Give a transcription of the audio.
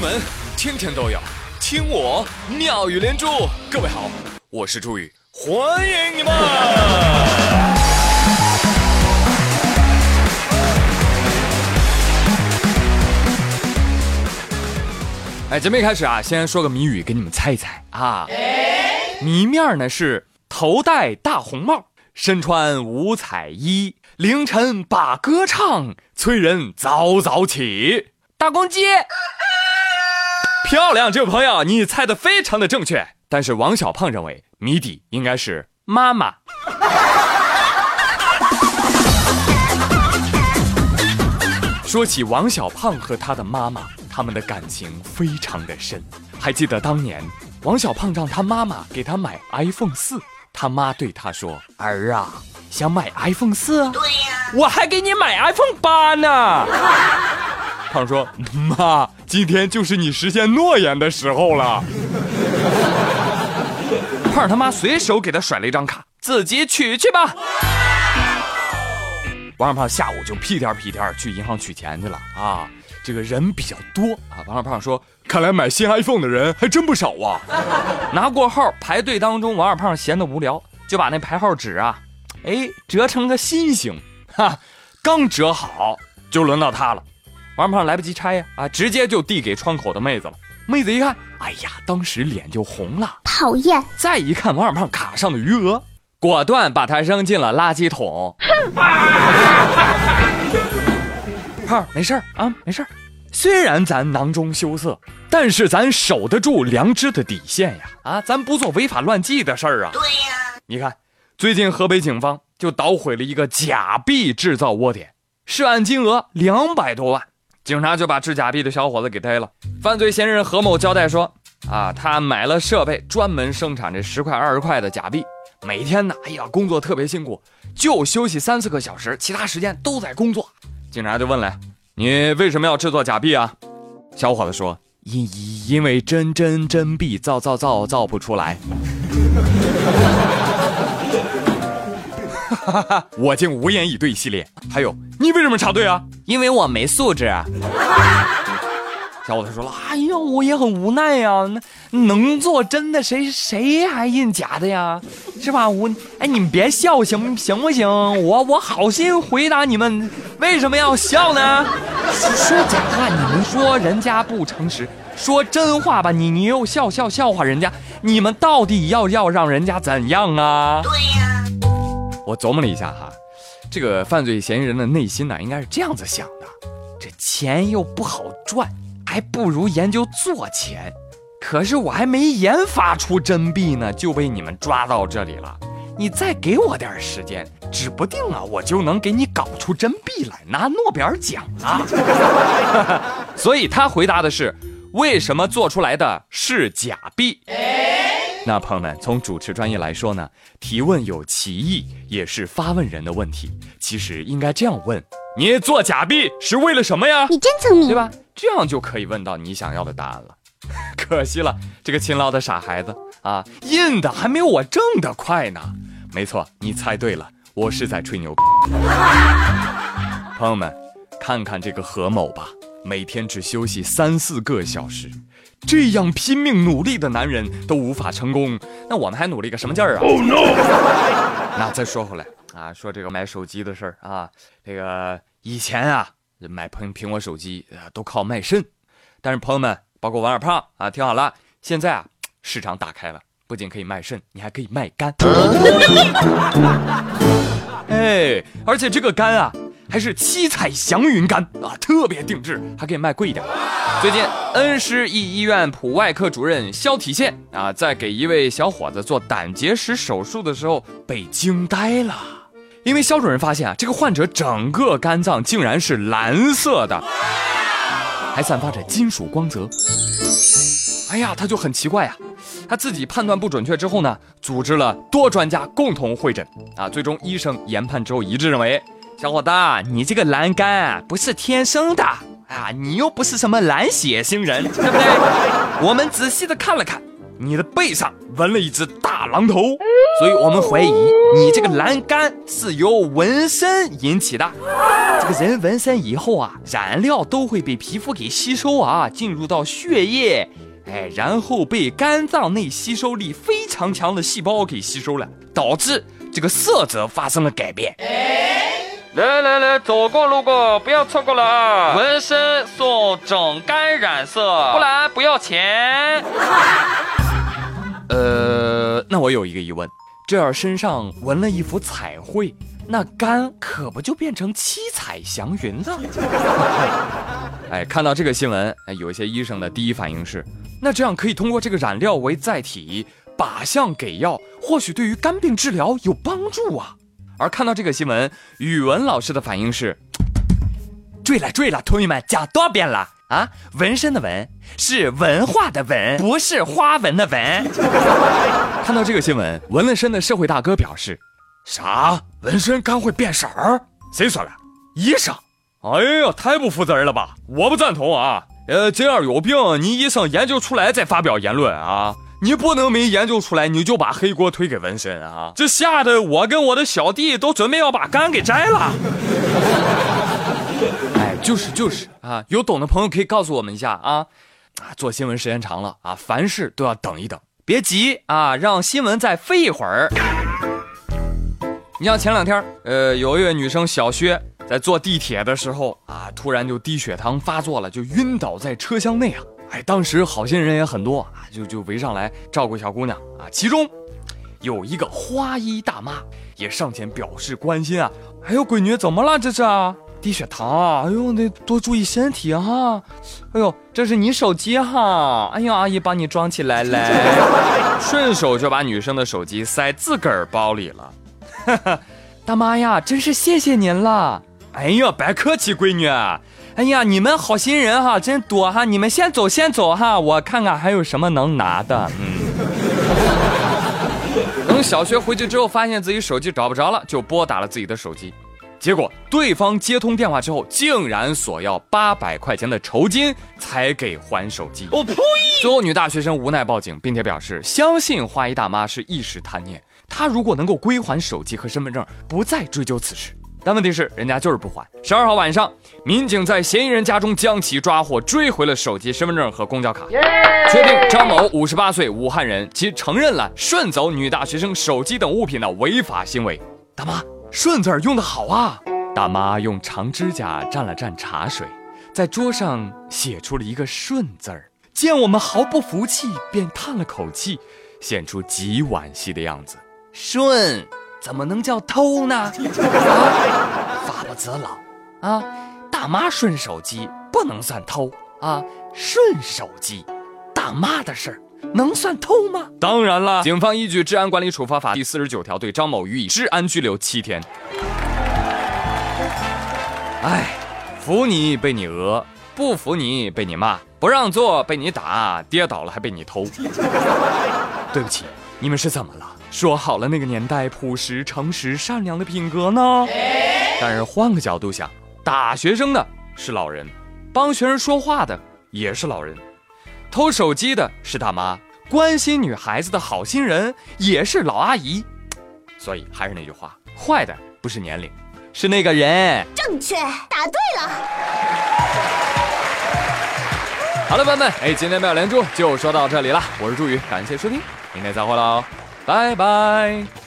闻天天都有，听我妙语连珠。各位好，我是朱宇，欢迎你们。哎，节目一开始啊，先说个谜语给你们猜一猜啊。谜面呢是头戴大红帽，身穿五彩衣，凌晨把歌唱，催人早早起。大公鸡。漂亮，这位朋友，你猜的非常的正确。但是王小胖认为谜底应该是妈妈。说起王小胖和他的妈妈，他们的感情非常的深。还记得当年王小胖让他妈妈给他买 iPhone 四，他妈对他说：“儿啊，想买 iPhone 四？对呀，我还给你买 iPhone 八呢。”胖说：“妈，今天就是你实现诺言的时候了。”胖他妈随手给他甩了一张卡，自己取去吧。王小胖下午就屁颠屁颠去银行取钱去了啊，这个人比较多啊。王小胖说：“看来买新 iPhone 的人还真不少啊。”拿过号排队当中，王小胖闲得无聊，就把那排号纸啊，哎，折成个心形，哈，刚折好就轮到他了。王胖来不及拆呀，啊，直接就递给窗口的妹子了。妹子一看，哎呀，当时脸就红了，讨厌。再一看王二胖卡上的余额，果断把他扔进了垃圾桶。哼胖，没事儿啊，没事儿。虽然咱囊中羞涩，但是咱守得住良知的底线呀，啊，咱不做违法乱纪的事儿啊。对呀。你看，最近河北警方就捣毁了一个假币制造窝点，涉案金额两百多万。警察就把制假币的小伙子给逮了。犯罪嫌疑人何某交代说：“啊，他买了设备，专门生产这十块、二十块的假币。每天呢，哎呀，工作特别辛苦，就休息三四个小时，其他时间都在工作。”警察就问了：“你为什么要制作假币啊？”小伙子说：“因因为真真真币造造造造不出来。” 我竟无言以对系列，还有你为什么插队啊？因为我没素质。小伙子说了：“哎呀，我也很无奈呀，那能做真的谁谁还印假的呀？是吧？我哎，你们别笑行行不行？我我好心回答你们，为什么要笑呢？说假话你们说人家不诚实，说真话吧你你又笑笑笑话人家，你们到底要要让人家怎样啊？对呀。”我琢磨了一下哈，这个犯罪嫌疑人的内心呢，应该是这样子想的：这钱又不好赚，还不如研究做钱。可是我还没研发出真币呢，就被你们抓到这里了。你再给我点时间，指不定啊，我就能给你搞出真币来，拿诺贝尔奖啊！所以他回答的是：为什么做出来的是假币？那朋友们，从主持专业来说呢，提问有歧义，也是发问人的问题。其实应该这样问：你做假币是为了什么呀？你真聪明，对吧？这样就可以问到你想要的答案了。可惜了，这个勤劳的傻孩子啊，印的还没有我挣的快呢。没错，你猜对了，我是在吹牛。朋友们，看看这个何某吧，每天只休息三四个小时。这样拼命努力的男人都无法成功，那我们还努力个什么劲儿啊？Oh no！那再说回来啊，说这个买手机的事儿啊，这个以前啊买苹苹果手机啊都靠卖肾，但是朋友们，包括王二胖啊，听好了，现在啊市场打开了，不仅可以卖肾，你还可以卖肝。哎，而且这个肝啊。还是七彩祥云杆啊，特别定制，还可以卖贵一点。最近，恩施一医院普外科主任肖体宪啊，在给一位小伙子做胆结石手术的时候被惊呆了，因为肖主任发现啊，这个患者整个肝脏竟然是蓝色的，还散发着金属光泽。哎呀，他就很奇怪呀，他自己判断不准确之后呢，组织了多专家共同会诊啊，最终医生研判之后一致认为。小伙子，你这个蓝肝不是天生的啊！你又不是什么蓝血星人，对不对？我们仔细的看了看，你的背上纹了一只大狼头，所以我们怀疑你这个栏杆是由纹身引起的。这个人纹身以后啊，染料都会被皮肤给吸收啊，进入到血液，哎，然后被肝脏内吸收力非常强的细胞给吸收了，导致这个色泽发生了改变。来来来，走过路过不要错过了啊！纹身送整肝染色，不然不要钱。呃，那我有一个疑问，这要身上纹了一幅彩绘，那肝可不就变成七彩祥云了？哎，看到这个新闻，哎，有些医生的第一反应是，那这样可以通过这个染料为载体，靶向给药，或许对于肝病治疗有帮助啊。而看到这个新闻，语文老师的反应是：对了对了，同学们讲多遍了啊！纹身的纹是文化的文，不是花纹的纹。看到这个新闻，纹了身的社会大哥表示：啥？纹身肝会变色儿？谁说的？医生？哎呀，太不负责任了吧！我不赞同啊！呃，这样有病，你医生研究出来再发表言论啊！你不能没研究出来，你就把黑锅推给纹身啊！这吓得我跟我的小弟都准备要把肝给摘了。哎，就是就是啊，有懂的朋友可以告诉我们一下啊！啊，做新闻时间长了啊，凡事都要等一等，别急啊，让新闻再飞一会儿。你像前两天，呃，有一位女生小薛在坐地铁的时候啊，突然就低血糖发作了，就晕倒在车厢内啊。哎，当时好心人也很多啊，就就围上来照顾小姑娘啊。其中有一个花衣大妈也上前表示关心啊。哎呦，闺女怎么了？这是低血糖啊！哎呦，得多注意身体哈。哎呦，这是你手机哈。哎呦，阿姨帮你装起来来，顺手就把女生的手机塞自个儿包里了。哈哈，大妈呀，真是谢谢您了。哎呀，别客气，闺女。哎呀，你们好心人哈，真多哈！你们先走，先走哈，我看看还有什么能拿的。嗯。等小学回去之后，发现自己手机找不着了，就拨打了自己的手机，结果对方接通电话之后，竟然索要八百块钱的酬金才给还手机。我呸！最后，女大学生无奈报警，并且表示相信花衣大妈是一时贪念，她如果能够归还手机和身份证，不再追究此事。但问题是，人家就是不还。十二号晚上，民警在嫌疑人家中将其抓获，追回了手机、身份证和公交卡，确定张某五十八岁，武汉人，其承认了顺走女大学生手机等物品的违法行为。大妈，顺字儿用得好啊！大妈用长指甲蘸了蘸茶水，在桌上写出了一个顺字儿。见我们毫不服气，便叹了口气，显出极惋惜的样子。顺。怎么能叫偷呢？法不责老啊！大妈顺手机不能算偷啊！顺手机，大妈的事儿能算偷吗？当然了，警方依据《治安管理处罚法》第四十九条，对张某予以治安拘留七天。哎，服你被你讹，不服你被你骂，不让座被你打，跌倒了还被你偷。对不起，你们是怎么了？说好了，那个年代朴实、诚实、善良的品格呢？但是换个角度想，打学生的是老人，帮学生说话的也是老人，偷手机的是大妈，关心女孩子的好心人也是老阿姨。所以还是那句话，坏的不是年龄，是那个人。正确，答对了。好了，朋友们，哎，今天妙连珠就说到这里了。我是朱宇，感谢收听，明天再会喽。Bye bye.